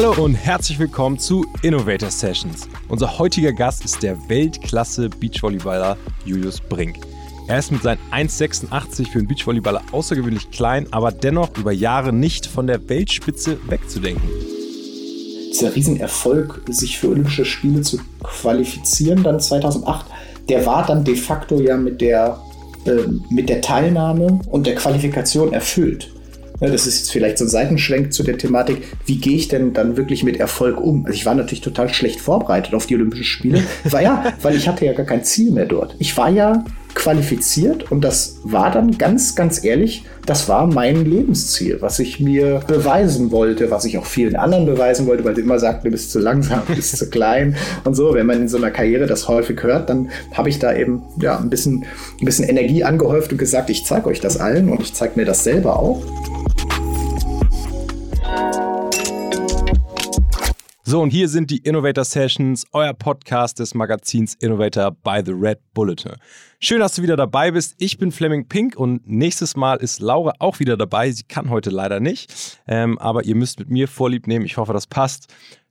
Hallo und herzlich willkommen zu Innovator Sessions. Unser heutiger Gast ist der Weltklasse Beachvolleyballer Julius Brink. Er ist mit seinen 1,86 für einen Beachvolleyballer außergewöhnlich klein, aber dennoch über Jahre nicht von der Weltspitze wegzudenken. Dieser Riesenerfolg, sich für Olympische Spiele zu qualifizieren, dann 2008, der war dann de facto ja mit der, äh, mit der Teilnahme und der Qualifikation erfüllt. Ja, das ist jetzt vielleicht so ein Seitenschwenk zu der Thematik, wie gehe ich denn dann wirklich mit Erfolg um? Also ich war natürlich total schlecht vorbereitet auf die Olympischen Spiele. War ja, weil ich hatte ja gar kein Ziel mehr dort. Ich war ja qualifiziert und das war dann ganz, ganz ehrlich, das war mein Lebensziel, was ich mir beweisen wollte, was ich auch vielen anderen beweisen wollte, weil sie immer sagten, du bist zu langsam, du bist zu klein und so. Wenn man in so einer Karriere das häufig hört, dann habe ich da eben ja, ein, bisschen, ein bisschen Energie angehäuft und gesagt, ich zeige euch das allen und ich zeige mir das selber auch. So, und hier sind die Innovator Sessions, euer Podcast des Magazins Innovator by The Red Bulletin. Schön, dass du wieder dabei bist. Ich bin Fleming Pink und nächstes Mal ist Laura auch wieder dabei. Sie kann heute leider nicht, ähm, aber ihr müsst mit mir Vorlieb nehmen. Ich hoffe, das passt.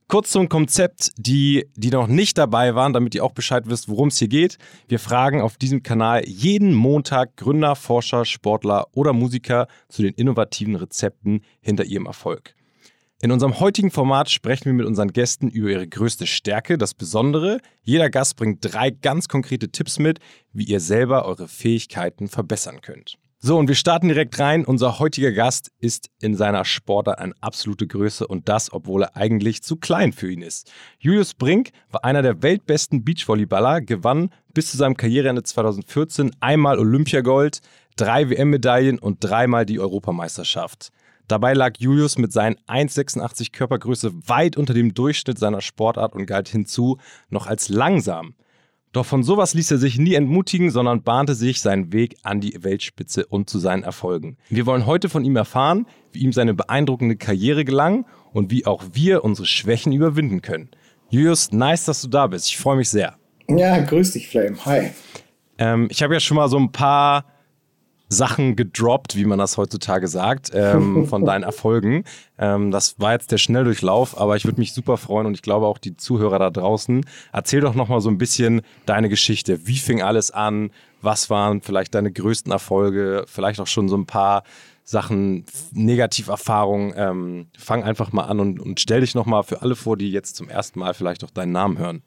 Kurz zum Konzept, die, die noch nicht dabei waren, damit ihr auch Bescheid wisst, worum es hier geht. Wir fragen auf diesem Kanal jeden Montag Gründer, Forscher, Sportler oder Musiker zu den innovativen Rezepten hinter ihrem Erfolg. In unserem heutigen Format sprechen wir mit unseren Gästen über ihre größte Stärke, das Besondere. Jeder Gast bringt drei ganz konkrete Tipps mit, wie ihr selber eure Fähigkeiten verbessern könnt. So, und wir starten direkt rein. Unser heutiger Gast ist in seiner Sportart eine absolute Größe und das, obwohl er eigentlich zu klein für ihn ist. Julius Brink war einer der weltbesten Beachvolleyballer, gewann bis zu seinem Karriereende 2014 einmal Olympiagold, drei WM-Medaillen und dreimal die Europameisterschaft. Dabei lag Julius mit seinen 1,86 Körpergröße weit unter dem Durchschnitt seiner Sportart und galt hinzu noch als langsam. Doch von sowas ließ er sich nie entmutigen, sondern bahnte sich seinen Weg an die Weltspitze und zu seinen Erfolgen. Wir wollen heute von ihm erfahren, wie ihm seine beeindruckende Karriere gelang und wie auch wir unsere Schwächen überwinden können. Julius, nice, dass du da bist. Ich freue mich sehr. Ja, grüß dich, Flame. Hi. Ähm, ich habe ja schon mal so ein paar Sachen gedroppt, wie man das heutzutage sagt, ähm, von deinen Erfolgen. Ähm, das war jetzt der Schnelldurchlauf, aber ich würde mich super freuen und ich glaube auch die Zuhörer da draußen. Erzähl doch nochmal so ein bisschen deine Geschichte. Wie fing alles an? Was waren vielleicht deine größten Erfolge? Vielleicht auch schon so ein paar Sachen, Negativerfahrungen. Ähm, fang einfach mal an und, und stell dich nochmal für alle vor, die jetzt zum ersten Mal vielleicht auch deinen Namen hören.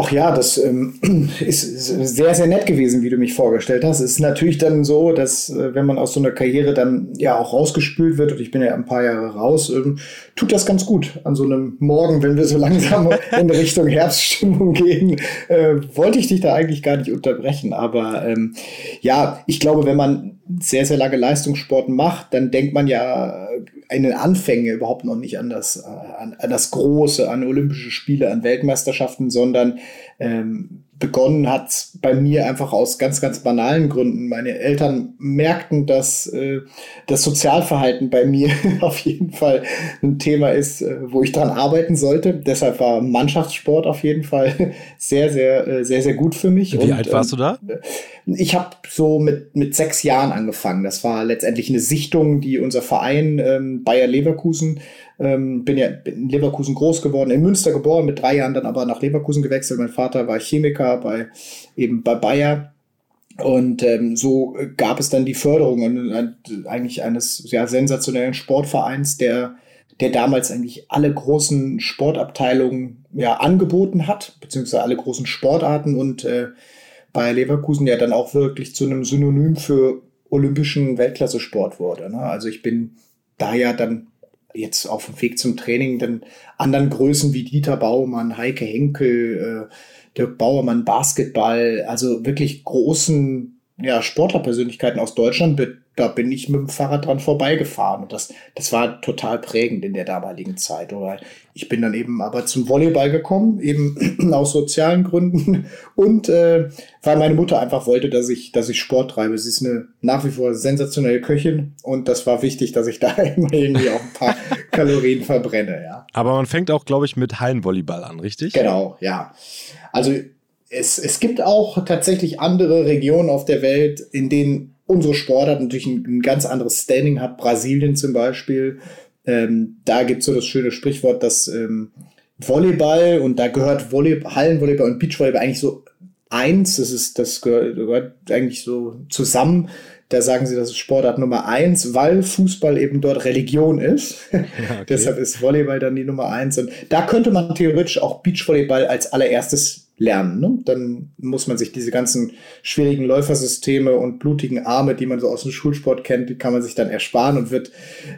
Ach ja, das ähm, ist sehr, sehr nett gewesen, wie du mich vorgestellt hast. Es ist natürlich dann so, dass äh, wenn man aus so einer Karriere dann ja auch rausgespült wird, und ich bin ja ein paar Jahre raus, ähm, tut das ganz gut. An so einem Morgen, wenn wir so langsam in Richtung Herbststimmung gehen, äh, wollte ich dich da eigentlich gar nicht unterbrechen. Aber ähm, ja, ich glaube, wenn man sehr, sehr lange Leistungssport macht, dann denkt man ja in den Anfängen überhaupt noch nicht an das, äh, an, an das Große, an Olympische Spiele, an Weltmeisterschaften, sondern ähm, begonnen hat bei mir einfach aus ganz, ganz banalen Gründen. Meine Eltern merkten, dass äh, das Sozialverhalten bei mir auf jeden Fall ein Thema ist, äh, wo ich dran arbeiten sollte. Deshalb war Mannschaftssport auf jeden Fall sehr, sehr, äh, sehr, sehr gut für mich. Wie Und, alt warst du da? Äh, ich habe so mit, mit sechs Jahren angefangen. Das war letztendlich eine Sichtung, die unser Verein ähm, Bayer Leverkusen ähm, bin ja in Leverkusen groß geworden, in Münster geboren, mit drei Jahren dann aber nach Leverkusen gewechselt. Mein Vater war Chemiker bei eben bei Bayer. Und ähm, so gab es dann die Förderung eigentlich eines ja, sensationellen Sportvereins, der, der damals eigentlich alle großen Sportabteilungen ja, angeboten hat, beziehungsweise alle großen Sportarten und äh, bei Leverkusen ja dann auch wirklich zu einem Synonym für olympischen Weltklasse-Sport wurde. Ne? Also ich bin da ja dann jetzt auf dem Weg zum Training dann anderen Größen wie Dieter Baumann, Heike Henkel, äh, Dirk Bauermann, Basketball, also wirklich großen ja, Sportlerpersönlichkeiten aus Deutschland da bin ich mit dem Fahrrad dran vorbeigefahren. Und das, das war total prägend in der damaligen Zeit. Oder ich bin dann eben aber zum Volleyball gekommen, eben aus sozialen Gründen. Und äh, weil meine Mutter einfach wollte, dass ich, dass ich Sport treibe. Sie ist eine nach wie vor sensationelle Köchin und das war wichtig, dass ich da immer irgendwie auch ein paar Kalorien verbrenne, ja. Aber man fängt auch, glaube ich, mit Hallenvolleyball an, richtig? Genau, ja. Also es, es gibt auch tatsächlich andere Regionen auf der Welt, in denen unsere Sportart natürlich ein, ein ganz anderes Standing hat. Brasilien zum Beispiel, ähm, da gibt es so das schöne Sprichwort, dass ähm, Volleyball und da gehört Volley Hallenvolleyball und Beachvolleyball eigentlich so eins. Das ist, das gehört, gehört eigentlich so zusammen. Da sagen sie, das ist Sportart Nummer eins, weil Fußball eben dort Religion ist. Ja, okay. Deshalb ist Volleyball dann die Nummer eins. Und da könnte man theoretisch auch Beachvolleyball als allererstes lernen. Ne? Dann muss man sich diese ganzen schwierigen Läufersysteme und blutigen Arme, die man so aus dem Schulsport kennt, die kann man sich dann ersparen und wird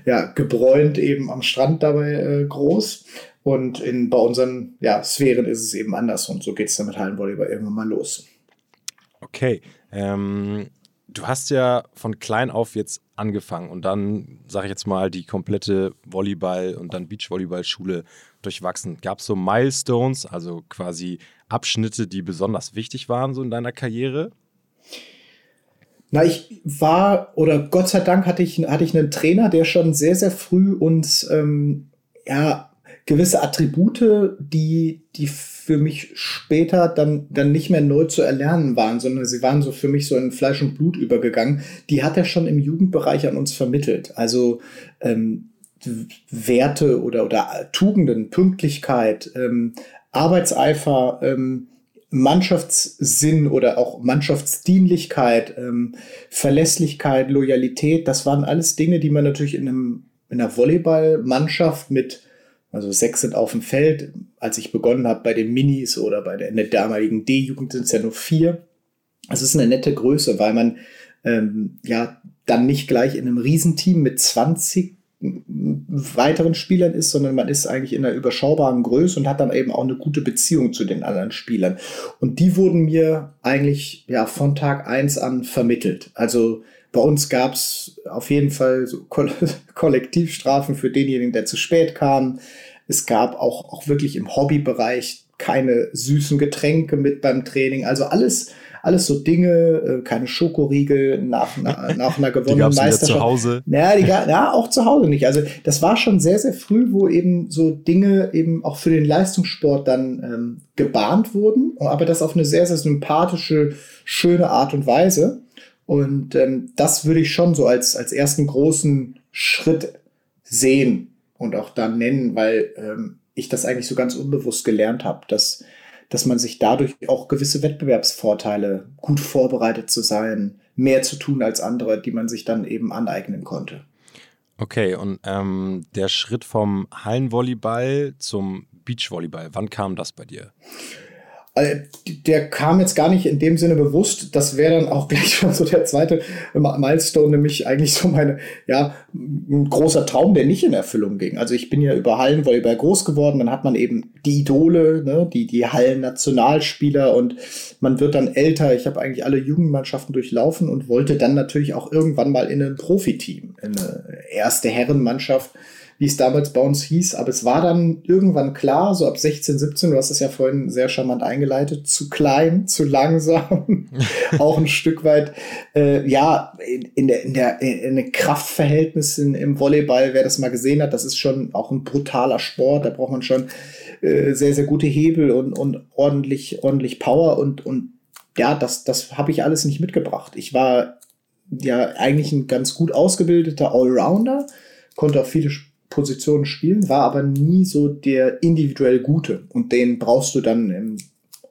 ja gebräunt eben am Strand dabei äh, groß. Und in, bei unseren ja, Sphären ist es eben anders. Und so geht es dann mit Hallenvolleyball irgendwann mal los. Okay. Ähm, du hast ja von klein auf jetzt angefangen und dann, sage ich jetzt mal, die komplette Volleyball- und dann Beachvolleyball-Schule durchwachsen. Gab es so Milestones, also quasi Abschnitte, die besonders wichtig waren so in deiner Karriere? Na, ich war, oder Gott sei Dank hatte ich, hatte ich einen Trainer, der schon sehr, sehr früh uns ähm, ja, gewisse Attribute, die, die für mich später dann, dann nicht mehr neu zu erlernen waren, sondern sie waren so für mich so in Fleisch und Blut übergegangen, die hat er schon im Jugendbereich an uns vermittelt. Also ähm, Werte oder, oder Tugenden, Pünktlichkeit, ähm, Arbeitseifer, ähm, Mannschaftssinn oder auch Mannschaftsdienlichkeit, ähm, Verlässlichkeit, Loyalität, das waren alles Dinge, die man natürlich in, einem, in einer Volleyballmannschaft mit also sechs sind auf dem Feld. Als ich begonnen habe bei den Minis oder bei der, in der damaligen D-Jugend sind es ja nur vier. Es ist eine nette Größe, weil man ähm, ja dann nicht gleich in einem Riesenteam mit 20 weiteren Spielern ist, sondern man ist eigentlich in einer überschaubaren Größe und hat dann eben auch eine gute Beziehung zu den anderen Spielern. Und die wurden mir eigentlich ja von Tag eins an vermittelt. Also bei uns gab es auf jeden Fall so Kollektivstrafen für denjenigen, der zu spät kam. Es gab auch, auch wirklich im Hobbybereich keine süßen Getränke mit beim Training. Also alles, alles so Dinge, äh, keine Schokoriegel nach, nach, nach einer gewonnenen Meisterschaft. zu Hause. Naja, die, ja, auch zu Hause nicht. Also das war schon sehr, sehr früh, wo eben so Dinge eben auch für den Leistungssport dann ähm, gebahnt wurden, aber das auf eine sehr, sehr sympathische, schöne Art und Weise. Und ähm, das würde ich schon so als, als ersten großen Schritt sehen und auch dann nennen, weil ähm, ich das eigentlich so ganz unbewusst gelernt habe, dass, dass man sich dadurch auch gewisse Wettbewerbsvorteile, gut vorbereitet zu sein, mehr zu tun als andere, die man sich dann eben aneignen konnte. Okay, und ähm, der Schritt vom Hallenvolleyball zum Beachvolleyball, wann kam das bei dir? Also, der kam jetzt gar nicht in dem Sinne bewusst. Das wäre dann auch gleich schon so der zweite Milestone, nämlich eigentlich so meine, ja, ein großer Traum, der nicht in Erfüllung ging. Also ich bin ja über Hallenvolleyball groß geworden, dann hat man eben die Idole, ne, die, die Hallen-Nationalspieler und man wird dann älter. Ich habe eigentlich alle Jugendmannschaften durchlaufen und wollte dann natürlich auch irgendwann mal in ein Profiteam, in eine erste Herrenmannschaft wie es damals bei uns hieß. Aber es war dann irgendwann klar, so ab 16, 17, du hast es ja vorhin sehr charmant eingeleitet, zu klein, zu langsam, auch ein Stück weit, äh, ja, in, in, der, in, der, in den Kraftverhältnissen im Volleyball, wer das mal gesehen hat, das ist schon auch ein brutaler Sport, da braucht man schon äh, sehr, sehr gute Hebel und, und ordentlich, ordentlich Power und, und ja, das, das habe ich alles nicht mitgebracht. Ich war ja eigentlich ein ganz gut ausgebildeter Allrounder, konnte auch viele Positionen spielen, war aber nie so der individuell Gute. Und den brauchst du dann im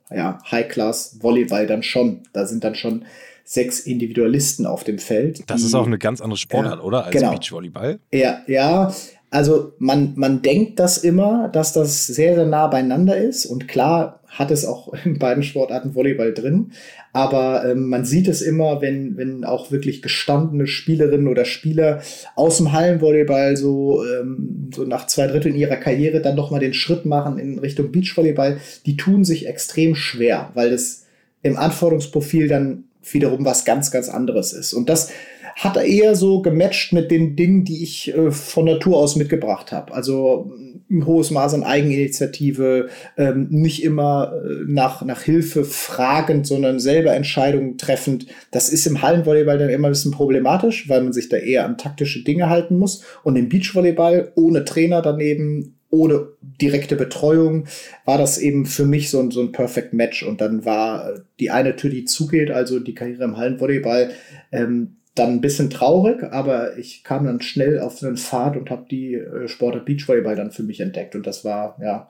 ja, High-Class-Volleyball dann schon. Da sind dann schon sechs Individualisten auf dem Feld. Das ist auch eine ganz andere Sportart, ja, oder? Als genau. Beachvolleyball. Ja, ja. Also man, man denkt das immer, dass das sehr, sehr nah beieinander ist. Und klar hat es auch in beiden Sportarten Volleyball drin. Aber ähm, man sieht es immer, wenn, wenn auch wirklich gestandene Spielerinnen oder Spieler aus dem Hallenvolleyball so, ähm, so nach zwei Dritteln ihrer Karriere dann nochmal den Schritt machen in Richtung Beachvolleyball. Die tun sich extrem schwer, weil das im Anforderungsprofil dann wiederum was ganz, ganz anderes ist. Und das hat er eher so gematcht mit den Dingen, die ich äh, von Natur aus mitgebracht habe. Also ein hohes Maß an Eigeninitiative, ähm, nicht immer äh, nach, nach Hilfe fragend, sondern selber Entscheidungen treffend. Das ist im Hallenvolleyball dann immer ein bisschen problematisch, weil man sich da eher an taktische Dinge halten muss. Und im Beachvolleyball ohne Trainer daneben, ohne direkte Betreuung, war das eben für mich so ein, so ein Perfect Match. Und dann war die eine Tür, die zugeht, also die Karriere im Hallenvolleyball, ähm, dann ein bisschen traurig, aber ich kam dann schnell auf einen Pfad und habe die äh, Sportart Beachvolleyball dann für mich entdeckt. Und das war ja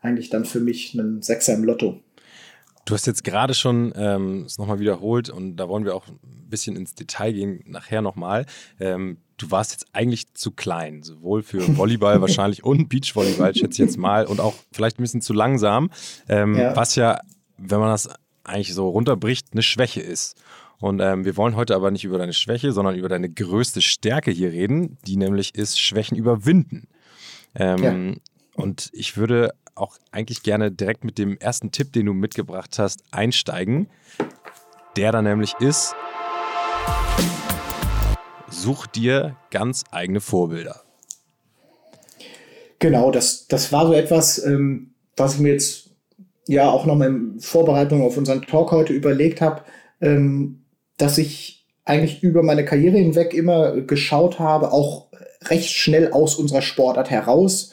eigentlich dann für mich ein Sechser im Lotto. Du hast jetzt gerade schon ähm, es nochmal wiederholt und da wollen wir auch ein bisschen ins Detail gehen, nachher nochmal. Ähm, du warst jetzt eigentlich zu klein, sowohl für Volleyball wahrscheinlich und Beachvolleyball, schätze ich jetzt mal, und auch vielleicht ein bisschen zu langsam, ähm, ja. was ja, wenn man das eigentlich so runterbricht, eine Schwäche ist. Und ähm, wir wollen heute aber nicht über deine Schwäche, sondern über deine größte Stärke hier reden, die nämlich ist Schwächen überwinden. Ähm, ja. Und ich würde auch eigentlich gerne direkt mit dem ersten Tipp, den du mitgebracht hast, einsteigen. Der da nämlich ist, such dir ganz eigene Vorbilder. Genau, das, das war so etwas, ähm, was ich mir jetzt ja auch noch in Vorbereitung auf unseren Talk heute überlegt habe, ähm, dass ich eigentlich über meine Karriere hinweg immer geschaut habe, auch recht schnell aus unserer Sportart heraus,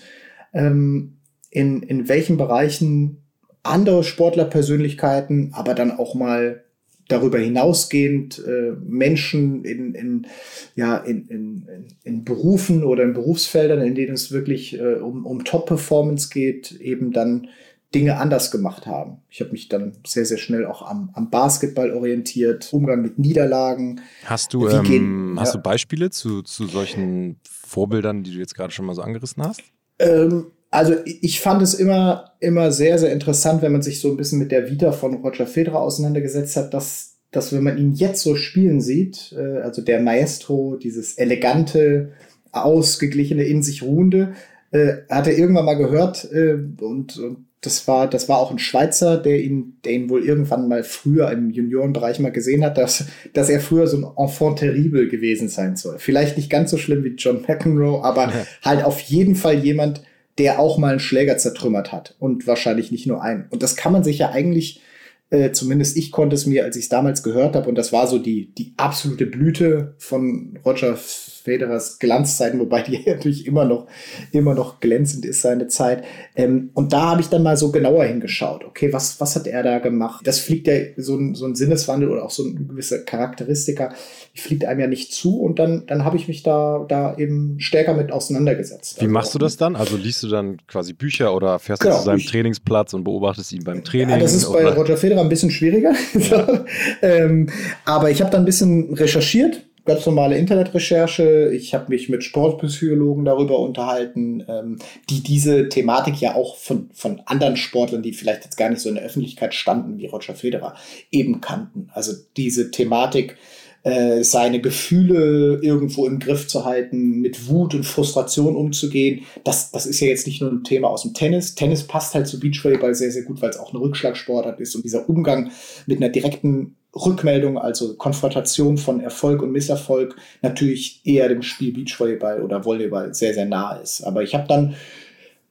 ähm, in, in welchen Bereichen andere Sportlerpersönlichkeiten, aber dann auch mal darüber hinausgehend äh, Menschen in, in, ja, in, in, in Berufen oder in Berufsfeldern, in denen es wirklich äh, um, um Top-Performance geht, eben dann Dinge anders gemacht haben. Ich habe mich dann sehr, sehr schnell auch am, am Basketball orientiert, Umgang mit Niederlagen. Hast du, ähm, gehen, hast ja. du Beispiele zu, zu solchen Vorbildern, die du jetzt gerade schon mal so angerissen hast? Ähm, also ich fand es immer, immer sehr, sehr interessant, wenn man sich so ein bisschen mit der Vita von Roger Federer auseinandergesetzt hat, dass, dass wenn man ihn jetzt so spielen sieht, äh, also der Maestro, dieses elegante, ausgeglichene, in sich ruhende, äh, hat er irgendwann mal gehört äh, und, und das war, das war auch ein Schweizer, der ihn, der ihn wohl irgendwann mal früher im Juniorenbereich mal gesehen hat, dass, dass er früher so ein Enfant terrible gewesen sein soll. Vielleicht nicht ganz so schlimm wie John McEnroe, aber ja. halt auf jeden Fall jemand, der auch mal einen Schläger zertrümmert hat und wahrscheinlich nicht nur einen. Und das kann man sich ja eigentlich, äh, zumindest ich konnte es mir, als ich es damals gehört habe, und das war so die, die absolute Blüte von Roger Federers Glanzzeiten, wobei die natürlich immer noch, immer noch glänzend ist, seine Zeit. Ähm, und da habe ich dann mal so genauer hingeschaut. Okay, was, was hat er da gemacht? Das fliegt ja so ein, so ein Sinneswandel oder auch so ein gewisser Charakteristika, die fliegt einem ja nicht zu. Und dann, dann habe ich mich da, da eben stärker mit auseinandergesetzt. Wie also machst du das dann? Also liest du dann quasi Bücher oder fährst genau, du zu seinem ich, Trainingsplatz und beobachtest ihn beim Training? Ja, das ist bei Roger Federer ein bisschen schwieriger. Ja. ähm, aber ich habe da ein bisschen recherchiert ganz normale Internetrecherche. Ich habe mich mit Sportpsychologen darüber unterhalten, ähm, die diese Thematik ja auch von, von anderen Sportlern, die vielleicht jetzt gar nicht so in der Öffentlichkeit standen wie Roger Federer, eben kannten. Also diese Thematik, äh, seine Gefühle irgendwo im Griff zu halten, mit Wut und Frustration umzugehen. Das, das ist ja jetzt nicht nur ein Thema aus dem Tennis. Tennis passt halt zu Beachvolleyball sehr, sehr gut, weil es auch eine Rückschlagsportart ist und dieser Umgang mit einer direkten Rückmeldung, also Konfrontation von Erfolg und Misserfolg, natürlich eher dem Spiel Beachvolleyball oder Volleyball sehr, sehr nah ist. Aber ich habe dann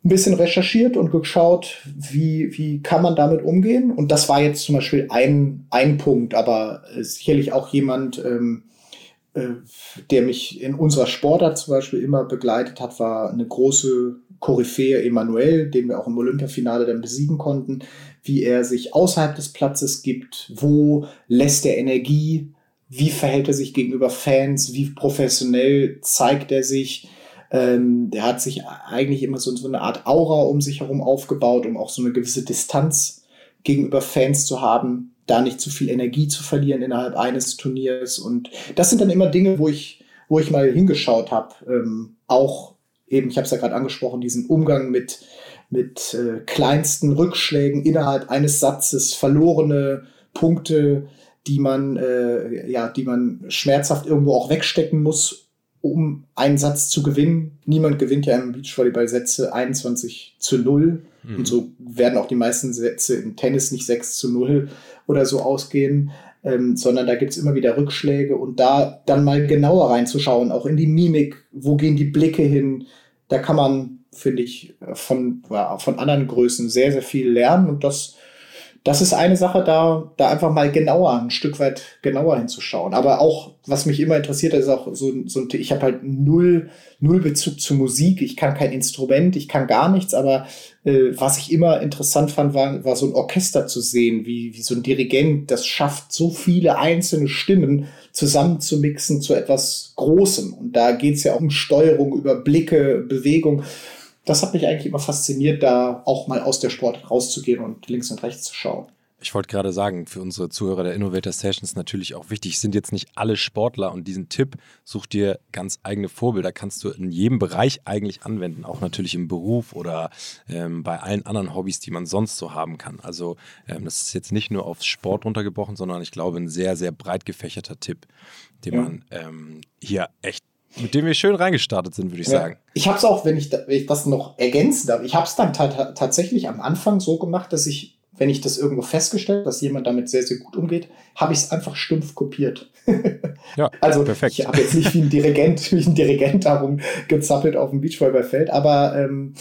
ein bisschen recherchiert und geschaut, wie, wie kann man damit umgehen. Und das war jetzt zum Beispiel ein, ein Punkt, aber sicherlich auch jemand, ähm, äh, der mich in unserer Sportart zum Beispiel immer begleitet hat, war eine große Koryphäe Emanuel, den wir auch im Olympiafinale dann besiegen konnten, wie er sich außerhalb des Platzes gibt, wo lässt er Energie, wie verhält er sich gegenüber Fans, wie professionell zeigt er sich. Ähm, der hat sich eigentlich immer so, so eine Art Aura um sich herum aufgebaut, um auch so eine gewisse Distanz gegenüber Fans zu haben, da nicht zu viel Energie zu verlieren innerhalb eines Turniers. Und das sind dann immer Dinge, wo ich, wo ich mal hingeschaut habe. Ähm, auch eben, ich habe es ja gerade angesprochen, diesen Umgang mit mit äh, kleinsten Rückschlägen innerhalb eines Satzes, verlorene Punkte, die man, äh, ja, die man schmerzhaft irgendwo auch wegstecken muss, um einen Satz zu gewinnen. Niemand gewinnt ja im Beachvolleyball-Sätze 21 zu 0. Mhm. Und so werden auch die meisten Sätze im Tennis nicht 6 zu 0 oder so ausgehen. Ähm, sondern da gibt's immer wieder Rückschläge und da dann mal genauer reinzuschauen, auch in die Mimik, wo gehen die Blicke hin, da kann man finde ich, von, ja, von anderen Größen sehr, sehr viel lernen und das, das ist eine Sache, da, da einfach mal genauer, ein Stück weit genauer hinzuschauen. Aber auch, was mich immer interessiert, ist auch so, so ein, ich habe halt null, null Bezug zu Musik. Ich kann kein Instrument, ich kann gar nichts, aber äh, was ich immer interessant fand, war, war so ein Orchester zu sehen, wie, wie so ein Dirigent das schafft, so viele einzelne Stimmen zusammenzumixen zu etwas Großem. Und da geht es ja auch um Steuerung, über Blicke, Bewegung das hat mich eigentlich immer fasziniert, da auch mal aus der Sport rauszugehen und links und rechts zu schauen. Ich wollte gerade sagen, für unsere Zuhörer der Innovator Sessions natürlich auch wichtig, sind jetzt nicht alle Sportler und diesen Tipp, such dir ganz eigene Vorbilder, kannst du in jedem Bereich eigentlich anwenden, auch natürlich im Beruf oder ähm, bei allen anderen Hobbys, die man sonst so haben kann. Also ähm, das ist jetzt nicht nur aufs Sport runtergebrochen, sondern ich glaube ein sehr, sehr breit gefächerter Tipp, den ja. man ähm, hier echt mit dem wir schön reingestartet sind, würde ich ja. sagen. Ich habe es auch, wenn ich, da, wenn ich, das noch ergänzen darf, ich habe es dann tatsächlich am Anfang so gemacht, dass ich, wenn ich das irgendwo festgestellt, dass jemand damit sehr, sehr gut umgeht, habe ich es einfach stumpf kopiert. ja, also perfekt. ich habe jetzt nicht wie ein Dirigent, wie ein Dirigent darum gezappelt auf dem Beachvolleyballfeld, aber ähm,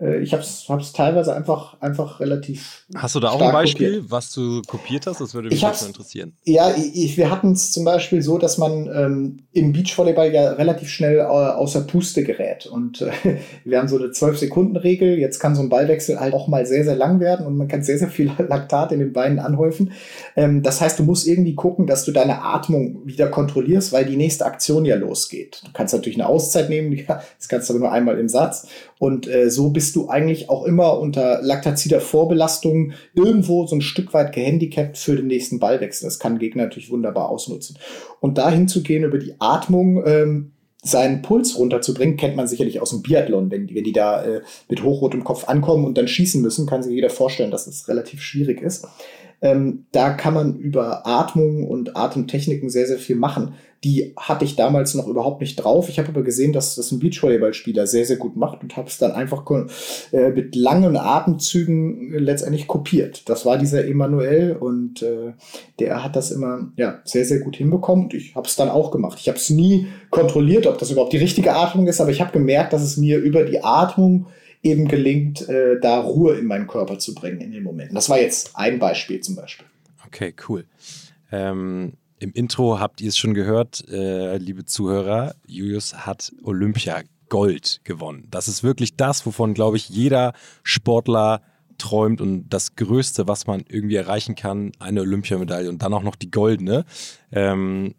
äh, ich habe es teilweise einfach, einfach relativ. Hast du da auch ein Beispiel, kopiert. was du kopiert hast? Das würde mich jetzt interessieren. Ja, ich, wir hatten es zum Beispiel so, dass man ähm, im Beachvolleyball ja relativ schnell äh, außer Puste gerät. Und äh, wir haben so eine 12-Sekunden-Regel. Jetzt kann so ein Ballwechsel halt auch mal sehr, sehr lang werden und man kann sehr, sehr viel Laktat in den Beinen anhäufen. Ähm, das heißt, du musst irgendwie gucken, dass du deine Atmung wieder kontrollierst, weil die nächste Aktion ja losgeht. Du kannst natürlich eine Auszeit nehmen, das kannst du aber nur einmal im Satz. Und äh, so bist du eigentlich auch immer unter laktazider Vorbelastung irgendwo so ein Stück weit gehandicapt für den nächsten Ballwechsel. Das kann Gegner natürlich wunderbar ausnutzen. Und dahin zu gehen über die Atmung, ähm, seinen Puls runterzubringen, kennt man sicherlich aus dem Biathlon. Wenn die, wenn die da äh, mit hochrotem Kopf ankommen und dann schießen müssen, kann sich jeder vorstellen, dass das relativ schwierig ist. Ähm, da kann man über Atmung und Atemtechniken sehr, sehr viel machen. Die hatte ich damals noch überhaupt nicht drauf. Ich habe aber gesehen, dass das ein Beachvolleyballspieler sehr, sehr gut macht und habe es dann einfach äh, mit langen Atemzügen letztendlich kopiert. Das war dieser Emanuel und äh, der hat das immer ja, sehr, sehr gut hinbekommen und ich habe es dann auch gemacht. Ich habe es nie kontrolliert, ob das überhaupt die richtige Atmung ist, aber ich habe gemerkt, dass es mir über die Atmung eben gelingt, äh, da Ruhe in meinen Körper zu bringen in den Momenten. Das war jetzt ein Beispiel zum Beispiel. Okay, cool. Ähm, Im Intro habt ihr es schon gehört, äh, liebe Zuhörer, Julius hat Olympia Gold gewonnen. Das ist wirklich das, wovon, glaube ich, jeder Sportler träumt und das Größte, was man irgendwie erreichen kann, eine Olympiamedaille und dann auch noch die goldene. Ähm,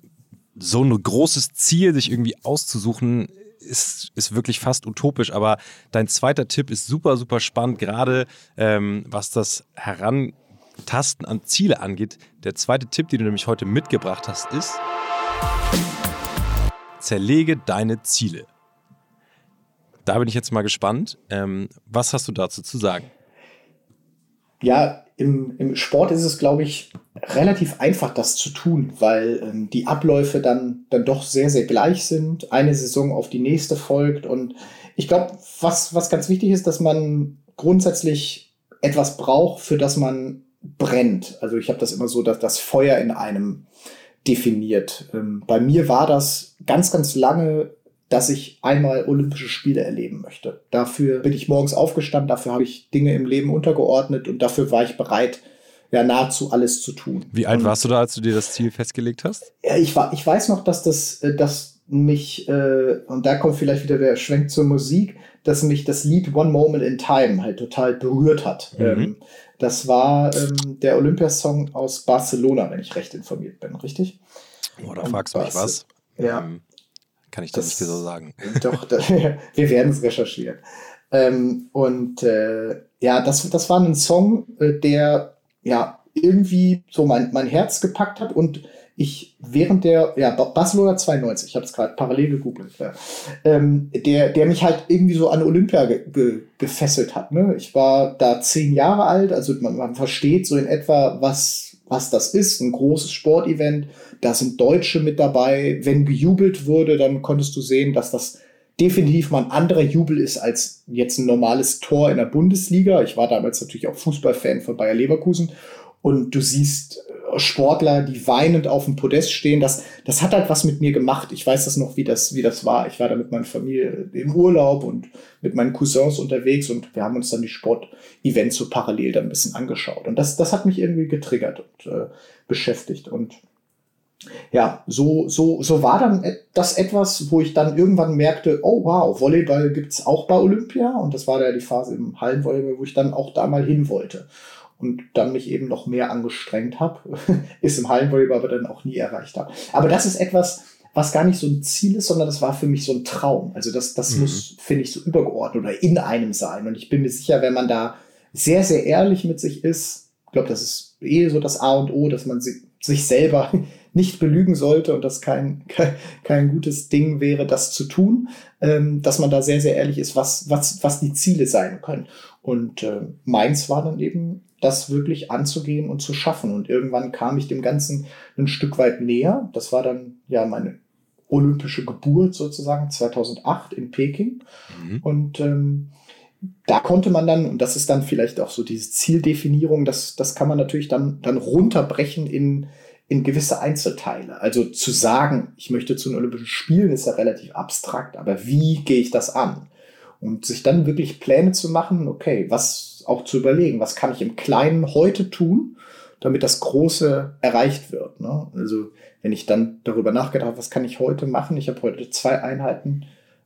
so ein großes Ziel, sich irgendwie auszusuchen, ist, ist wirklich fast utopisch, aber dein zweiter Tipp ist super, super spannend, gerade ähm, was das Herantasten an Ziele angeht. Der zweite Tipp, den du nämlich heute mitgebracht hast, ist, zerlege deine Ziele. Da bin ich jetzt mal gespannt. Ähm, was hast du dazu zu sagen? Ja, im, im Sport ist es, glaube ich, relativ einfach, das zu tun, weil ähm, die Abläufe dann, dann doch sehr, sehr gleich sind. Eine Saison auf die nächste folgt. Und ich glaube, was, was ganz wichtig ist, dass man grundsätzlich etwas braucht, für das man brennt. Also ich habe das immer so, dass das Feuer in einem definiert. Ähm, bei mir war das ganz, ganz lange dass ich einmal Olympische Spiele erleben möchte. Dafür bin ich morgens aufgestanden, dafür habe ich Dinge im Leben untergeordnet und dafür war ich bereit, ja, nahezu alles zu tun. Wie alt und, warst du da, als du dir das Ziel festgelegt hast? Ja, ich, war, ich weiß noch, dass das, äh, dass mich, äh, und da kommt vielleicht wieder der Schwenk zur Musik, dass mich das Lied One Moment in Time halt total berührt hat. Mhm. Ähm, das war ähm, der Olympiasong aus Barcelona, wenn ich recht informiert bin, richtig? Oh, da fragst du mich was. Ja. Kann ich das, das nicht so sagen. Doch, das, wir werden es recherchieren. Ähm, und äh, ja, das, das war ein Song, äh, der ja irgendwie so mein, mein Herz gepackt hat und ich während der, ja, Barcelona 92, ich habe es gerade parallel gegoogelt, ja, ähm, der, der mich halt irgendwie so an Olympia ge ge gefesselt hat. Ne? Ich war da zehn Jahre alt, also man, man versteht so in etwa, was, was das ist, ein großes Sportevent da sind Deutsche mit dabei. Wenn gejubelt wurde, dann konntest du sehen, dass das definitiv mal ein anderer Jubel ist als jetzt ein normales Tor in der Bundesliga. Ich war damals natürlich auch Fußballfan von Bayer Leverkusen. Und du siehst Sportler, die weinend auf dem Podest stehen. Das, das hat halt was mit mir gemacht. Ich weiß das noch, wie das, wie das war. Ich war da mit meiner Familie im Urlaub und mit meinen Cousins unterwegs und wir haben uns dann die Sportevents so parallel dann ein bisschen angeschaut. Und das, das hat mich irgendwie getriggert und äh, beschäftigt. Und ja, so, so, so war dann das etwas, wo ich dann irgendwann merkte, oh wow, Volleyball gibt's auch bei Olympia. Und das war ja die Phase im Hallenvolleyball, wo ich dann auch da mal hin wollte. Und dann mich eben noch mehr angestrengt habe, ist im Hallenvolleyball aber dann auch nie erreicht habe. Aber das ist etwas, was gar nicht so ein Ziel ist, sondern das war für mich so ein Traum. Also das, das mhm. muss, finde ich, so übergeordnet oder in einem sein. Und ich bin mir sicher, wenn man da sehr, sehr ehrlich mit sich ist, ich glaube, das ist eh so das A und O, dass man sich, sich selber nicht belügen sollte und das kein, kein, gutes Ding wäre, das zu tun, ähm, dass man da sehr, sehr ehrlich ist, was, was, was die Ziele sein können. Und äh, meins war dann eben, das wirklich anzugehen und zu schaffen. Und irgendwann kam ich dem Ganzen ein Stück weit näher. Das war dann ja meine olympische Geburt sozusagen 2008 in Peking. Mhm. Und ähm, da konnte man dann, und das ist dann vielleicht auch so diese Zieldefinierung, das, das kann man natürlich dann, dann runterbrechen in, in gewisse Einzelteile. Also zu sagen, ich möchte zu den Olympischen Spielen, ist ja relativ abstrakt, aber wie gehe ich das an? Und sich dann wirklich Pläne zu machen, okay, was auch zu überlegen, was kann ich im Kleinen heute tun, damit das Große erreicht wird. Ne? Also wenn ich dann darüber nachgedacht habe, was kann ich heute machen? Ich habe heute zwei Einheiten.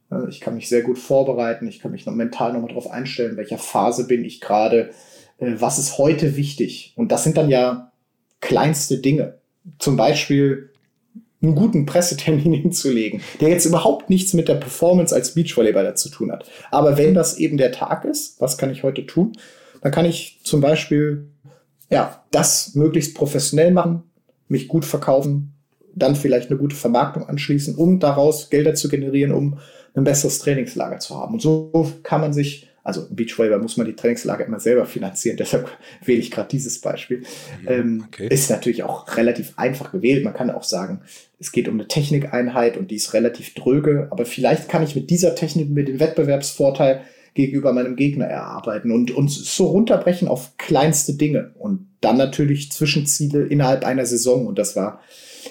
Äh, ich kann mich sehr gut vorbereiten. Ich kann mich noch mental nochmal darauf einstellen, in welcher Phase bin ich gerade. Äh, was ist heute wichtig? Und das sind dann ja kleinste Dinge zum Beispiel einen guten Pressetermin hinzulegen, der jetzt überhaupt nichts mit der Performance als Beachvolleyballer zu tun hat. Aber wenn das eben der Tag ist, was kann ich heute tun? Dann kann ich zum Beispiel ja, das möglichst professionell machen, mich gut verkaufen, dann vielleicht eine gute Vermarktung anschließen, um daraus Gelder zu generieren, um ein besseres Trainingslager zu haben. Und so kann man sich also im Beachvolleyball muss man die Trainingslager immer selber finanzieren, deshalb wähle ich gerade dieses Beispiel. Ähm, okay. Ist natürlich auch relativ einfach gewählt. Man kann auch sagen, es geht um eine Technikeinheit und die ist relativ dröge, aber vielleicht kann ich mit dieser Technik mir den Wettbewerbsvorteil gegenüber meinem Gegner erarbeiten und uns so runterbrechen auf kleinste Dinge und dann natürlich Zwischenziele innerhalb einer Saison. Und das war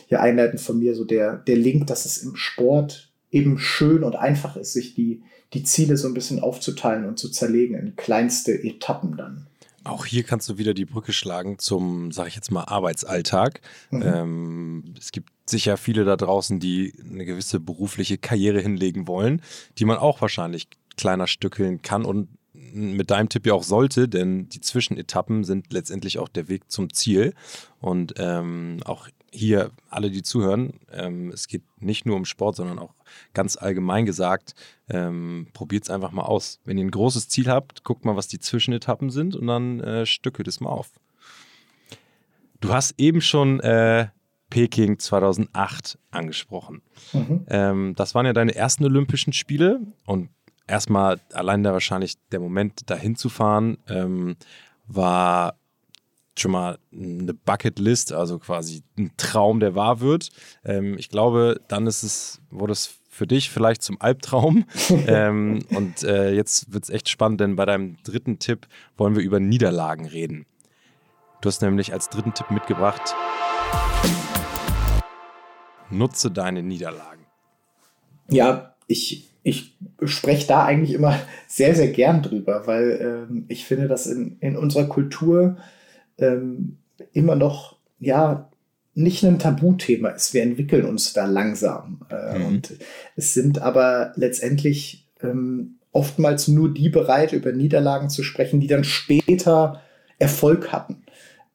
ja einleitend von mir so der, der Link, dass es im Sport eben schön und einfach ist, sich die, die Ziele so ein bisschen aufzuteilen und zu zerlegen in kleinste Etappen dann. Auch hier kannst du wieder die Brücke schlagen zum, sag ich jetzt mal, Arbeitsalltag. Mhm. Ähm, es gibt sicher viele da draußen, die eine gewisse berufliche Karriere hinlegen wollen, die man auch wahrscheinlich kleiner stückeln kann und mit deinem Tipp ja auch sollte, denn die Zwischenetappen sind letztendlich auch der Weg zum Ziel. Und ähm, auch hier alle, die zuhören, ähm, es geht nicht nur um Sport, sondern auch ganz allgemein gesagt, ähm, probiert es einfach mal aus. Wenn ihr ein großes Ziel habt, guckt mal, was die Zwischenetappen sind und dann äh, stückelt es mal auf. Du hast eben schon äh, Peking 2008 angesprochen. Mhm. Ähm, das waren ja deine ersten Olympischen Spiele und erstmal allein da wahrscheinlich der Moment, dahin zu fahren, ähm, war schon mal eine Bucketlist, also quasi ein Traum, der wahr wird. Ähm, ich glaube, dann ist es, wurde es für dich vielleicht zum Albtraum. ähm, und äh, jetzt wird es echt spannend, denn bei deinem dritten Tipp wollen wir über Niederlagen reden. Du hast nämlich als dritten Tipp mitgebracht, nutze deine Niederlagen. Ja, ich, ich spreche da eigentlich immer sehr, sehr gern drüber, weil ähm, ich finde, dass in, in unserer Kultur ähm, immer noch, ja, nicht ein Tabuthema ist. Wir entwickeln uns da langsam. Äh, mhm. Und es sind aber letztendlich ähm, oftmals nur die bereit, über Niederlagen zu sprechen, die dann später Erfolg hatten.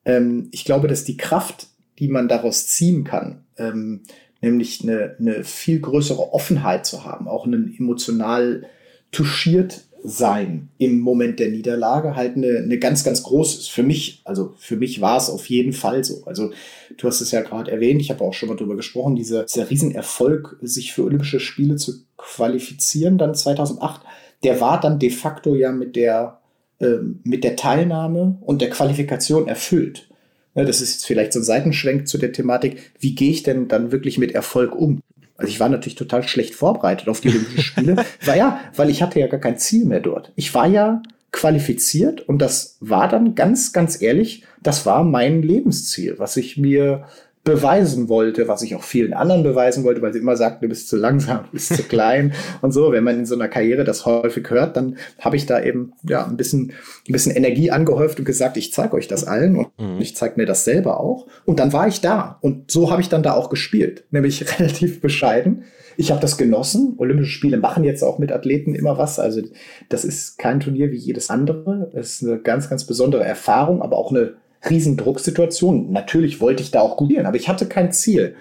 Ähm, ich glaube, dass die Kraft, die man daraus ziehen kann, ähm, nämlich eine, eine viel größere Offenheit zu haben, auch einen emotional touchiert sein im Moment der Niederlage halt eine, eine ganz, ganz groß ist. Für mich, also für mich war es auf jeden Fall so. Also du hast es ja gerade erwähnt, ich habe auch schon mal drüber gesprochen, dieser, dieser Riesenerfolg, sich für Olympische Spiele zu qualifizieren, dann 2008, der war dann de facto ja mit der, äh, mit der Teilnahme und der Qualifikation erfüllt. Ja, das ist jetzt vielleicht so ein Seitenschwenk zu der Thematik, wie gehe ich denn dann wirklich mit Erfolg um? Also ich war natürlich total schlecht vorbereitet auf die Olympischen Spiele. war ja, weil ich hatte ja gar kein Ziel mehr dort. Ich war ja qualifiziert und das war dann ganz, ganz ehrlich, das war mein Lebensziel, was ich mir beweisen wollte, was ich auch vielen anderen beweisen wollte, weil sie immer sagten, du bist zu langsam, du bist zu klein und so. Wenn man in so einer Karriere das häufig hört, dann habe ich da eben ja ein bisschen, ein bisschen Energie angehäuft und gesagt, ich zeige euch das allen und mhm. ich zeige mir das selber auch. Und dann war ich da und so habe ich dann da auch gespielt, nämlich relativ bescheiden. Ich habe das genossen. Olympische Spiele machen jetzt auch mit Athleten immer was. Also das ist kein Turnier wie jedes andere. Es ist eine ganz, ganz besondere Erfahrung, aber auch eine Riesendrucksituation. Natürlich wollte ich da auch gudieren, aber ich hatte kein Ziel.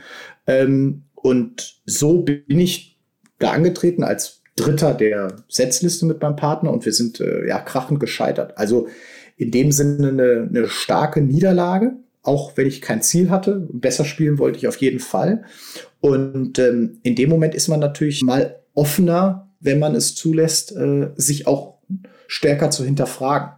Ähm, und so bin ich da angetreten als Dritter der Setzliste mit meinem Partner und wir sind äh, ja krachend gescheitert. Also in dem Sinne eine, eine starke Niederlage, auch wenn ich kein Ziel hatte. Besser spielen wollte ich auf jeden Fall. Und ähm, in dem Moment ist man natürlich mal offener, wenn man es zulässt, äh, sich auch stärker zu hinterfragen.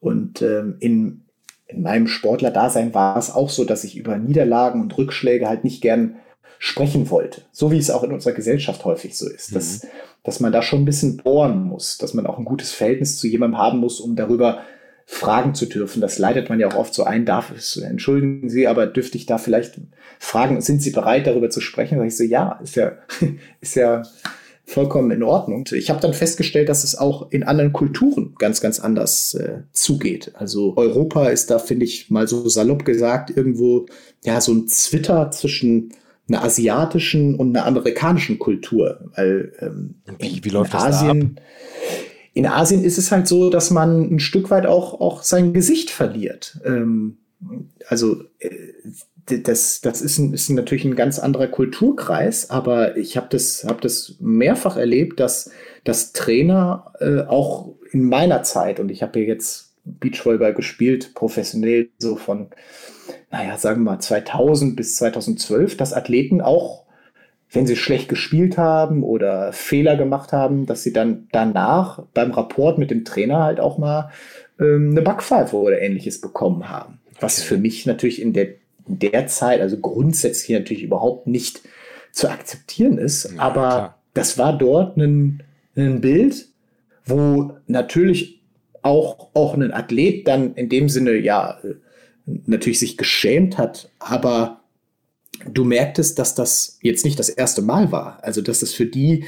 Und ähm, in, in meinem Sportlerdasein war es auch so, dass ich über Niederlagen und Rückschläge halt nicht gern sprechen wollte. So wie es auch in unserer Gesellschaft häufig so ist. Mhm. Dass, dass man da schon ein bisschen bohren muss, dass man auch ein gutes Verhältnis zu jemandem haben muss, um darüber fragen zu dürfen. Das leitet man ja auch oft so ein, darf es, entschuldigen Sie, aber dürfte ich da vielleicht fragen, sind Sie bereit, darüber zu sprechen? Da ich so, ja, ist ja, ist ja vollkommen in Ordnung. Ich habe dann festgestellt, dass es auch in anderen Kulturen ganz, ganz anders äh, zugeht. Also Europa ist da, finde ich, mal so salopp gesagt, irgendwo ja so ein Zwitter zwischen einer asiatischen und einer amerikanischen Kultur. Weil ähm, wie, wie läuft in Asien, das in Asien ist es halt so, dass man ein Stück weit auch, auch sein Gesicht verliert. Ähm, also äh, das, das ist, ein, ist natürlich ein ganz anderer Kulturkreis, aber ich habe das, hab das mehrfach erlebt, dass, dass Trainer äh, auch in meiner Zeit, und ich habe ja jetzt Beachvolleyball gespielt, professionell so von, naja, sagen wir mal 2000 bis 2012, dass Athleten auch, wenn sie schlecht gespielt haben oder Fehler gemacht haben, dass sie dann danach beim Rapport mit dem Trainer halt auch mal ähm, eine Backpfeife oder ähnliches bekommen haben. Was für mich natürlich in der derzeit, also grundsätzlich natürlich überhaupt nicht zu akzeptieren ist. Ja, aber klar. das war dort ein, ein Bild, wo natürlich auch, auch ein Athlet dann in dem Sinne ja natürlich sich geschämt hat, aber du merktest, dass das jetzt nicht das erste Mal war. Also, dass das für die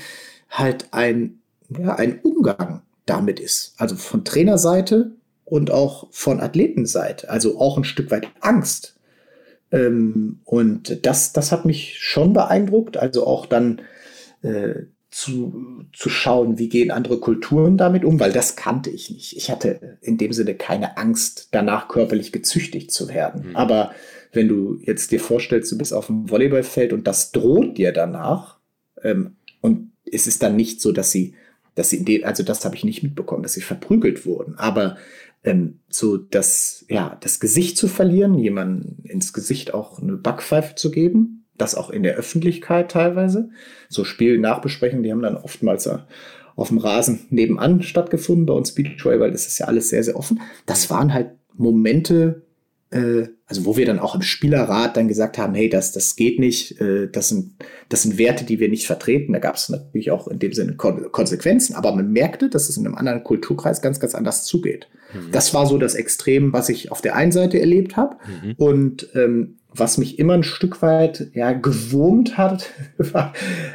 halt ein, ja, ein Umgang damit ist. Also von Trainerseite und auch von Athletenseite. Also auch ein Stück weit Angst. Ähm, und das, das hat mich schon beeindruckt. Also auch dann äh, zu, zu schauen, wie gehen andere Kulturen damit um, weil das kannte ich nicht. Ich hatte in dem Sinne keine Angst, danach körperlich gezüchtigt zu werden. Mhm. Aber wenn du jetzt dir vorstellst, du bist auf dem Volleyballfeld und das droht dir danach, ähm, und es ist dann nicht so, dass sie, dass sie also das habe ich nicht mitbekommen, dass sie verprügelt wurden. Aber ähm, so das, ja, das Gesicht zu verlieren, jemandem ins Gesicht auch eine Backpfeife zu geben, das auch in der Öffentlichkeit teilweise. So Spiel-Nachbesprechungen, die haben dann oftmals äh, auf dem Rasen nebenan stattgefunden bei uns Beachway, weil das ist ja alles sehr, sehr offen. Das waren halt Momente, äh, also wo wir dann auch im Spielerrat dann gesagt haben, hey, das, das geht nicht, äh, das, sind, das sind Werte, die wir nicht vertreten. Da gab es natürlich auch in dem Sinne Kon Konsequenzen, aber man merkte, dass es in einem anderen Kulturkreis ganz, ganz anders zugeht. Mhm. Das war so das Extrem, was ich auf der einen Seite erlebt habe. Mhm. Und ähm, was mich immer ein Stück weit ja gewurmt hat, war,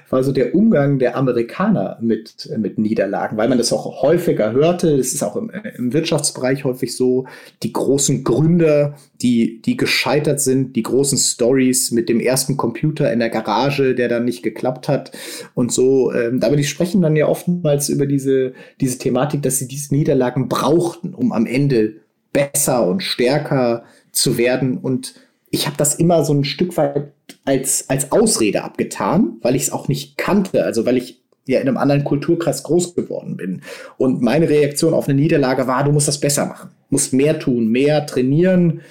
war so der Umgang der Amerikaner mit, mit Niederlagen, weil man das auch häufiger hörte. Es ist auch im, im Wirtschaftsbereich häufig so, die großen Gründer, die, die gescheitert sind, die großen Stories mit dem ersten Computer in der Garage, der dann nicht geklappt hat und so. Ähm, aber die sprechen dann ja oftmals über diese, diese Thematik, dass sie diese Niederlagen brauchten, um am Ende besser und stärker zu werden und ich habe das immer so ein Stück weit als, als Ausrede abgetan, weil ich es auch nicht kannte, also weil ich ja in einem anderen Kulturkreis groß geworden bin. Und meine Reaktion auf eine Niederlage war, du musst das besser machen, musst mehr tun, mehr trainieren,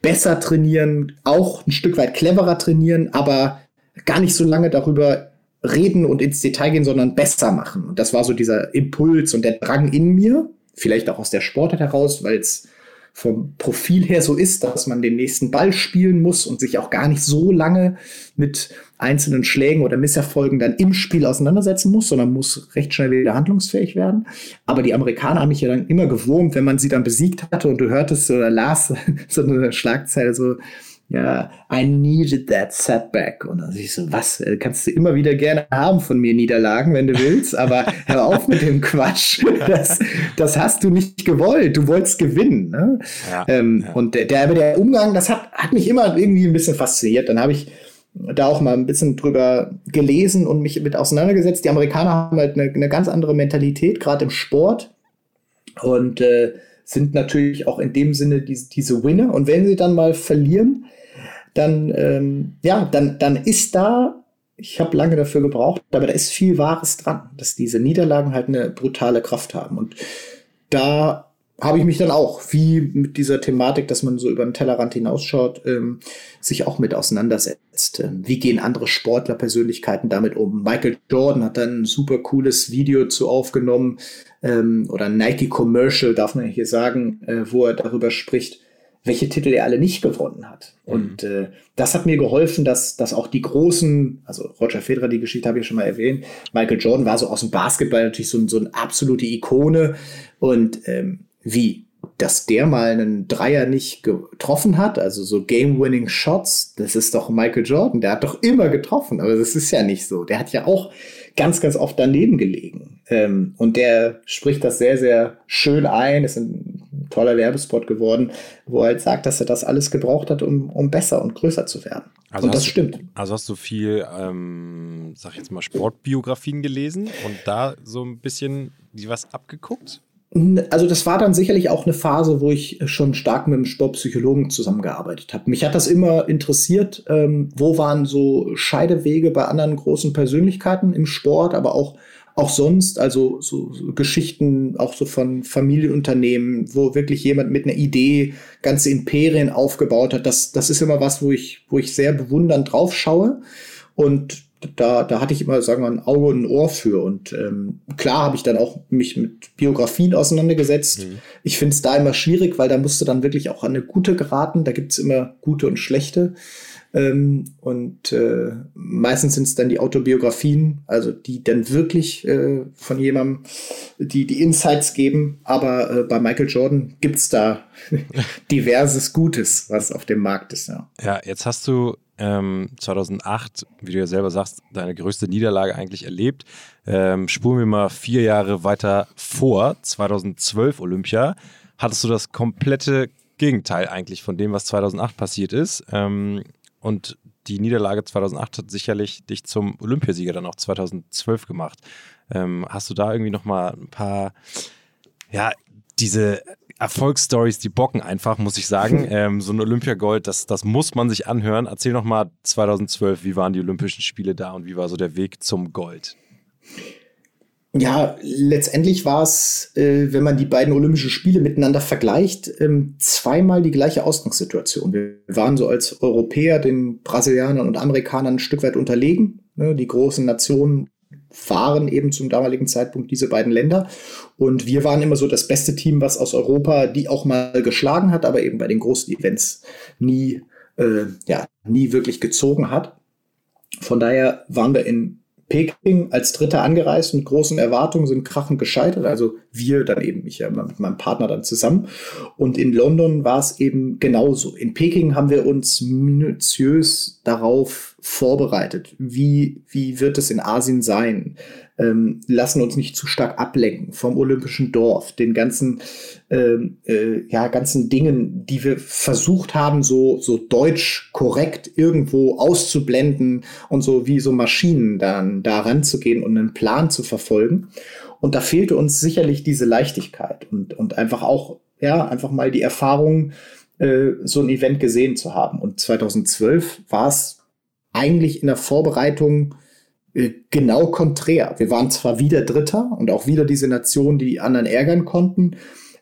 besser trainieren, auch ein Stück weit cleverer trainieren, aber gar nicht so lange darüber reden und ins Detail gehen, sondern besser machen. Und das war so dieser Impuls und der Drang in mir, vielleicht auch aus der Sportart heraus, weil es vom Profil her so ist, dass man den nächsten Ball spielen muss und sich auch gar nicht so lange mit einzelnen Schlägen oder Misserfolgen dann im Spiel auseinandersetzen muss, sondern muss recht schnell wieder handlungsfähig werden. Aber die Amerikaner haben mich ja dann immer gewurmt, wenn man sie dann besiegt hatte und du hörtest oder las so eine Schlagzeile so, ja, I needed that setback. Und dann ich so, was, äh, kannst du immer wieder gerne haben von mir Niederlagen, wenn du willst, aber hör auf mit dem Quatsch. Das, das hast du nicht gewollt. Du wolltest gewinnen. Ne? Ja, ähm, ja. Und der, der, der Umgang, das hat, hat mich immer irgendwie ein bisschen fasziniert. Dann habe ich da auch mal ein bisschen drüber gelesen und mich mit auseinandergesetzt. Die Amerikaner haben halt eine, eine ganz andere Mentalität, gerade im Sport. Und äh, sind natürlich auch in dem Sinne diese, diese Winner. Und wenn sie dann mal verlieren, dann, ähm, ja, dann, dann ist da, ich habe lange dafür gebraucht, aber da ist viel Wahres dran, dass diese Niederlagen halt eine brutale Kraft haben. Und da habe ich mich dann auch, wie mit dieser Thematik, dass man so über den Tellerrand hinausschaut, ähm, sich auch mit auseinandersetzt. Ähm, wie gehen andere Sportlerpersönlichkeiten damit um? Michael Jordan hat dann ein super cooles Video zu aufgenommen, ähm, oder Nike Commercial, darf man hier sagen, äh, wo er darüber spricht, welche Titel er alle nicht gewonnen hat. Mhm. Und äh, das hat mir geholfen, dass, dass auch die großen, also Roger Federer, die Geschichte habe ich schon mal erwähnt, Michael Jordan war so aus dem Basketball natürlich so, so eine absolute Ikone. Und ähm, wie? Dass der mal einen Dreier nicht getroffen hat, also so Game-Winning Shots, das ist doch Michael Jordan, der hat doch immer getroffen, aber das ist ja nicht so. Der hat ja auch ganz, ganz oft daneben gelegen. Ähm, und der spricht das sehr, sehr schön ein. Ist ein toller Werbespot geworden, wo er halt sagt, dass er das alles gebraucht hat, um, um besser und größer zu werden. Also und das stimmt. Du, also hast du viel, ähm, sag ich jetzt mal, Sportbiografien gelesen und da so ein bisschen was abgeguckt? Also das war dann sicherlich auch eine Phase, wo ich schon stark mit dem Sportpsychologen zusammengearbeitet habe. Mich hat das immer interessiert, ähm, wo waren so Scheidewege bei anderen großen Persönlichkeiten im Sport, aber auch auch sonst, also so, so Geschichten auch so von Familienunternehmen, wo wirklich jemand mit einer Idee ganze Imperien aufgebaut hat. Das, das ist immer was, wo ich, wo ich sehr bewundernd drauf schaue. Und da, da hatte ich immer, sagen wir mal, ein Auge und ein Ohr für. Und ähm, klar habe ich dann auch mich mit Biografien auseinandergesetzt. Mhm. Ich finde es da immer schwierig, weil da musst du dann wirklich auch an eine gute geraten. Da gibt es immer gute und schlechte. Ähm, und äh, meistens sind es dann die Autobiografien, also die dann wirklich äh, von jemandem die, die Insights geben. Aber äh, bei Michael Jordan gibt es da diverses Gutes, was auf dem Markt ist. Ja, ja jetzt hast du ähm, 2008, wie du ja selber sagst, deine größte Niederlage eigentlich erlebt. Ähm, spuren wir mal vier Jahre weiter vor, 2012 Olympia, hattest du das komplette Gegenteil eigentlich von dem, was 2008 passiert ist. Ähm, und die Niederlage 2008 hat sicherlich dich zum Olympiasieger dann auch 2012 gemacht. Ähm, hast du da irgendwie noch mal ein paar, ja, diese Erfolgsstories, die bocken einfach, muss ich sagen. ähm, so ein Olympiagold, das, das muss man sich anhören. Erzähl noch mal 2012, wie waren die Olympischen Spiele da und wie war so der Weg zum Gold? Ja, letztendlich war es, äh, wenn man die beiden Olympischen Spiele miteinander vergleicht, ähm, zweimal die gleiche Ausgangssituation. Wir waren so als Europäer den Brasilianern und Amerikanern ein Stück weit unterlegen. Ne? Die großen Nationen waren eben zum damaligen Zeitpunkt diese beiden Länder. Und wir waren immer so das beste Team, was aus Europa die auch mal geschlagen hat, aber eben bei den großen Events nie, äh, ja, nie wirklich gezogen hat. Von daher waren wir in Peking als Dritter angereist mit großen Erwartungen, sind krachend gescheitert. Also wir dann eben, ich ja mit meinem Partner dann zusammen. Und in London war es eben genauso. In Peking haben wir uns minutiös darauf vorbereitet. Wie, wie wird es in Asien sein? ähm, lassen uns nicht zu stark ablenken vom olympischen Dorf, den ganzen, ähm, äh, ja, ganzen Dingen, die wir versucht haben, so, so deutsch korrekt irgendwo auszublenden und so wie so Maschinen dann da ranzugehen und einen Plan zu verfolgen. Und da fehlte uns sicherlich diese Leichtigkeit und, und einfach auch, ja, einfach mal die Erfahrung, äh, so ein Event gesehen zu haben. Und 2012 war es eigentlich in der Vorbereitung äh, genau konträr. Wir waren zwar wieder Dritter und auch wieder diese Nation, die die anderen ärgern konnten,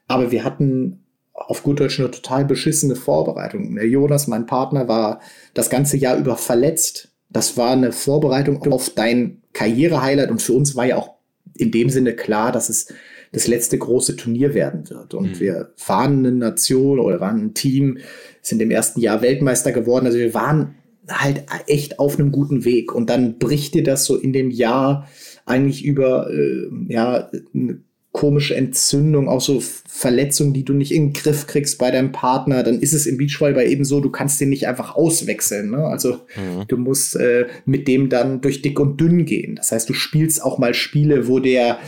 aber wir hatten auf gut Deutsch eine total beschissene Vorbereitung. Der Jonas, mein Partner, war das ganze Jahr über verletzt. Das war eine Vorbereitung auf dein Karrierehighlight und für uns war ja auch in dem Sinne klar, dass es das letzte große Turnier werden wird. Und mhm. wir waren eine Nation oder waren ein Team, sind im ersten Jahr Weltmeister geworden. Also wir waren halt echt auf einem guten Weg. Und dann bricht dir das so in dem Jahr eigentlich über äh, ja eine komische Entzündung, auch so Verletzungen, die du nicht in den Griff kriegst bei deinem Partner, dann ist es im Beachvolleyball eben so, du kannst den nicht einfach auswechseln. Ne? Also mhm. du musst äh, mit dem dann durch dick und dünn gehen. Das heißt, du spielst auch mal Spiele, wo der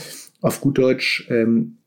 auf gut Deutsch ähm,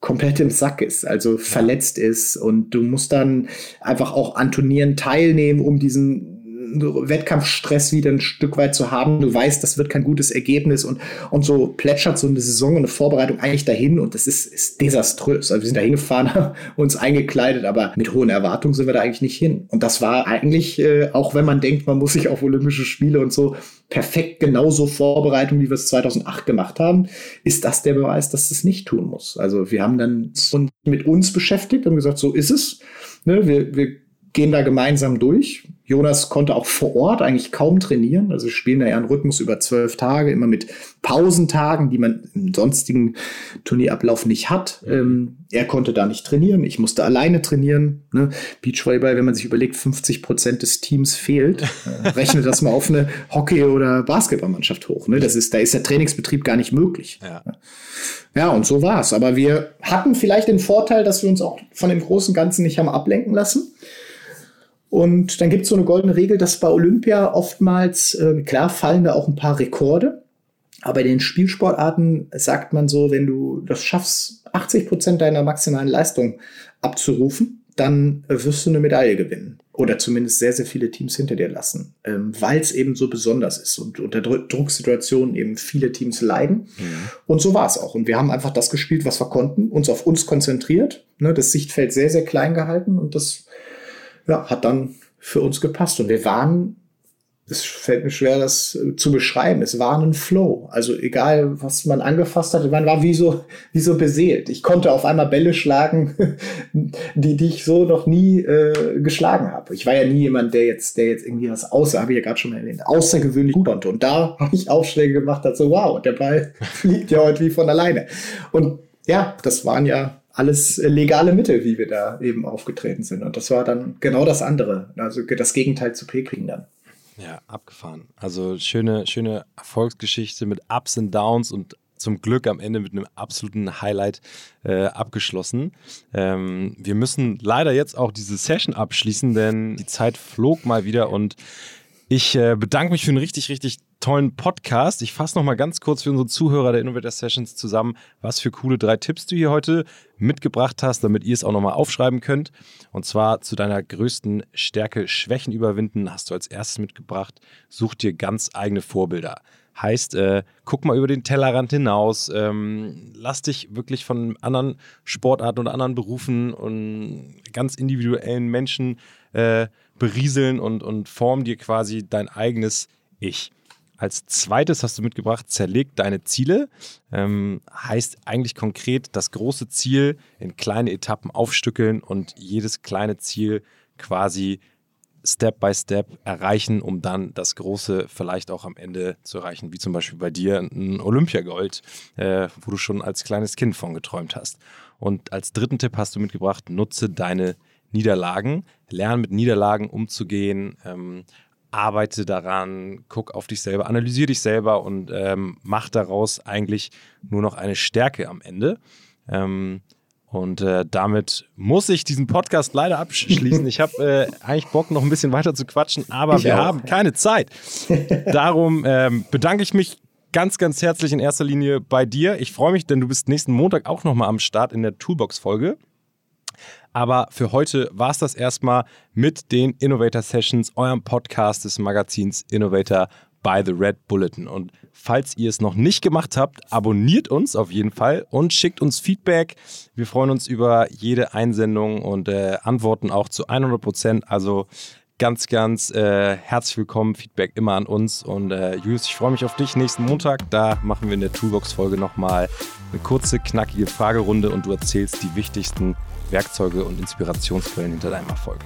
komplett im Sack ist, also verletzt ist und du musst dann einfach auch an Turnieren teilnehmen, um diesen Wettkampfstress wieder ein Stück weit zu haben. Du weißt, das wird kein gutes Ergebnis und, und so plätschert so eine Saison eine Vorbereitung eigentlich dahin und das ist, ist desaströs. Also wir sind da hingefahren, haben uns eingekleidet, aber mit hohen Erwartungen sind wir da eigentlich nicht hin. Und das war eigentlich, äh, auch wenn man denkt, man muss sich auf Olympische Spiele und so perfekt genauso Vorbereitung, wie wir es 2008 gemacht haben, ist das der Beweis, dass es nicht tun muss. Also wir haben dann mit uns beschäftigt und gesagt, so ist es. Ne, wir, wir gehen da gemeinsam durch. Jonas konnte auch vor Ort eigentlich kaum trainieren. Also spielen da ja einen Rhythmus über zwölf Tage, immer mit Pausentagen, die man im sonstigen Turnierablauf nicht hat. Ähm, er konnte da nicht trainieren. Ich musste alleine trainieren. Ne? Beachvolleyball, wenn man sich überlegt, 50 Prozent des Teams fehlt, äh, rechnet das mal auf eine Hockey- oder Basketballmannschaft hoch. Ne? Das ist, da ist der Trainingsbetrieb gar nicht möglich. Ja, ja und so war's. Aber wir hatten vielleicht den Vorteil, dass wir uns auch von dem großen Ganzen nicht haben ablenken lassen. Und dann gibt es so eine goldene Regel, dass bei Olympia oftmals, äh, klar fallen da auch ein paar Rekorde, aber in den Spielsportarten sagt man so, wenn du das schaffst, 80 Prozent deiner maximalen Leistung abzurufen, dann wirst du eine Medaille gewinnen. Oder zumindest sehr, sehr viele Teams hinter dir lassen, ähm, weil es eben so besonders ist und unter Drucksituationen eben viele Teams leiden. Mhm. Und so war es auch. Und wir haben einfach das gespielt, was wir konnten, uns auf uns konzentriert, ne, das Sichtfeld sehr, sehr klein gehalten und das ja, hat dann für uns gepasst. Und wir waren, es fällt mir schwer, das äh, zu beschreiben, es war ein Flow. Also egal, was man angefasst hatte, man war wie so, wie so beseelt. Ich konnte auf einmal Bälle schlagen, die, die ich so noch nie äh, geschlagen habe. Ich war ja nie jemand, der jetzt, der jetzt irgendwie was außer, habe ich ja gerade schon mal erwähnt, außergewöhnlich gut konnte. Und da habe ich Aufschläge gemacht, hat so, wow, der Ball fliegt ja heute wie von alleine. Und ja, das waren ja alles legale Mittel, wie wir da eben aufgetreten sind. Und das war dann genau das andere, also das Gegenteil zu Peking dann. Ja, abgefahren. Also schöne, schöne Erfolgsgeschichte mit Ups und Downs und zum Glück am Ende mit einem absoluten Highlight äh, abgeschlossen. Ähm, wir müssen leider jetzt auch diese Session abschließen, denn die Zeit flog mal wieder und ich äh, bedanke mich für einen richtig, richtig tollen Podcast. Ich fasse noch mal ganz kurz für unsere Zuhörer der Innovator Sessions zusammen, was für coole drei Tipps du hier heute mitgebracht hast, damit ihr es auch noch mal aufschreiben könnt. Und zwar zu deiner größten Stärke Schwächen überwinden hast du als erstes mitgebracht. Such dir ganz eigene Vorbilder. Heißt, äh, guck mal über den Tellerrand hinaus, ähm, lass dich wirklich von anderen Sportarten oder anderen Berufen und ganz individuellen Menschen äh, berieseln und, und form dir quasi dein eigenes Ich. Als zweites hast du mitgebracht, zerleg deine Ziele. Ähm, heißt eigentlich konkret das große Ziel in kleine Etappen aufstückeln und jedes kleine Ziel quasi Step by Step erreichen, um dann das große vielleicht auch am Ende zu erreichen, wie zum Beispiel bei dir ein Olympiagold, äh, wo du schon als kleines Kind von geträumt hast. Und als dritten Tipp hast du mitgebracht, nutze deine Niederlagen, lerne mit Niederlagen umzugehen, ähm, arbeite daran, guck auf dich selber, analysiere dich selber und ähm, mach daraus eigentlich nur noch eine Stärke am Ende. Ähm, und äh, damit muss ich diesen Podcast leider abschließen. Ich habe äh, eigentlich Bock, noch ein bisschen weiter zu quatschen, aber ich wir auch. haben keine Zeit. Darum ähm, bedanke ich mich ganz, ganz herzlich in erster Linie bei dir. Ich freue mich, denn du bist nächsten Montag auch nochmal am Start in der Toolbox-Folge. Aber für heute war es das erstmal mit den Innovator Sessions, eurem Podcast des Magazins Innovator by the Red Bulletin. Und falls ihr es noch nicht gemacht habt, abonniert uns auf jeden Fall und schickt uns Feedback. Wir freuen uns über jede Einsendung und äh, antworten auch zu 100 Prozent. Also ganz, ganz äh, herzlich willkommen. Feedback immer an uns. Und äh, Julius, ich freue mich auf dich nächsten Montag. Da machen wir in der Toolbox-Folge nochmal eine kurze, knackige Fragerunde und du erzählst die wichtigsten Werkzeuge und Inspirationsquellen hinter deinem Erfolg.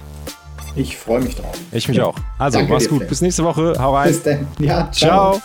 Ich freue mich drauf. Ich mich ja. auch. Also, Danke mach's gut. Bis nächste Woche. Hau rein. Bis dann. Ja, ciao. ciao.